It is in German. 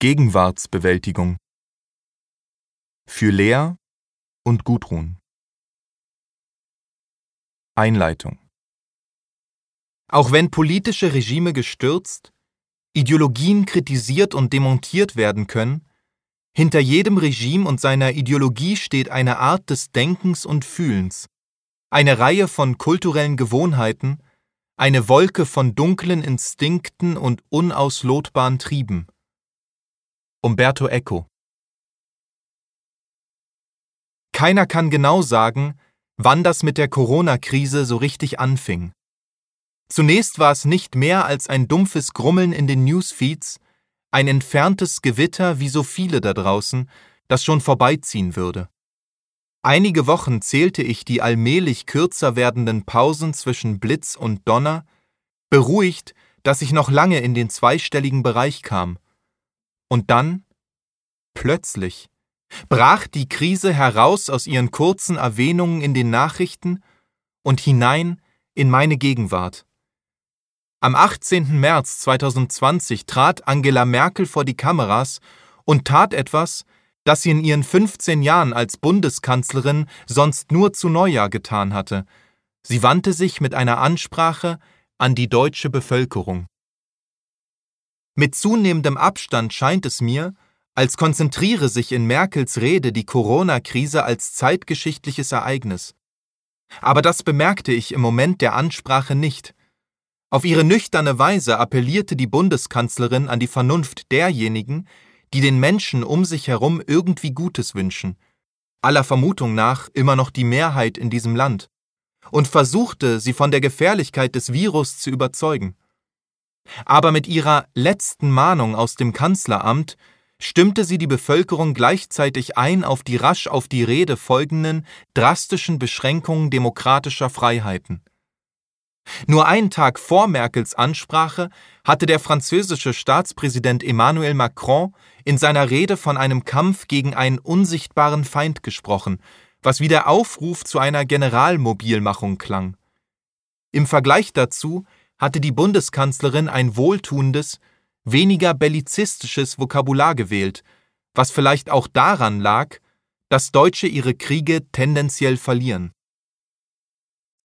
Gegenwartsbewältigung. Für Lea und Gudrun. Einleitung. Auch wenn politische Regime gestürzt, Ideologien kritisiert und demontiert werden können, hinter jedem Regime und seiner Ideologie steht eine Art des Denkens und Fühlens, eine Reihe von kulturellen Gewohnheiten, eine Wolke von dunklen Instinkten und unauslotbaren Trieben. Umberto Eco Keiner kann genau sagen, wann das mit der Corona-Krise so richtig anfing. Zunächst war es nicht mehr als ein dumpfes Grummeln in den Newsfeeds, ein entferntes Gewitter wie so viele da draußen, das schon vorbeiziehen würde. Einige Wochen zählte ich die allmählich kürzer werdenden Pausen zwischen Blitz und Donner, beruhigt, dass ich noch lange in den zweistelligen Bereich kam. Und dann, plötzlich, brach die Krise heraus aus ihren kurzen Erwähnungen in den Nachrichten und hinein in meine Gegenwart. Am 18. März 2020 trat Angela Merkel vor die Kameras und tat etwas, das sie in ihren 15 Jahren als Bundeskanzlerin sonst nur zu Neujahr getan hatte. Sie wandte sich mit einer Ansprache an die deutsche Bevölkerung. Mit zunehmendem Abstand scheint es mir, als konzentriere sich in Merkels Rede die Corona-Krise als zeitgeschichtliches Ereignis. Aber das bemerkte ich im Moment der Ansprache nicht. Auf ihre nüchterne Weise appellierte die Bundeskanzlerin an die Vernunft derjenigen, die den Menschen um sich herum irgendwie Gutes wünschen, aller Vermutung nach immer noch die Mehrheit in diesem Land, und versuchte, sie von der Gefährlichkeit des Virus zu überzeugen. Aber mit ihrer letzten Mahnung aus dem Kanzleramt stimmte sie die Bevölkerung gleichzeitig ein auf die rasch auf die Rede folgenden drastischen Beschränkungen demokratischer Freiheiten. Nur einen Tag vor Merkels Ansprache hatte der französische Staatspräsident Emmanuel Macron in seiner Rede von einem Kampf gegen einen unsichtbaren Feind gesprochen, was wie der Aufruf zu einer Generalmobilmachung klang. Im Vergleich dazu hatte die Bundeskanzlerin ein wohltuendes, weniger bellizistisches Vokabular gewählt, was vielleicht auch daran lag, dass Deutsche ihre Kriege tendenziell verlieren.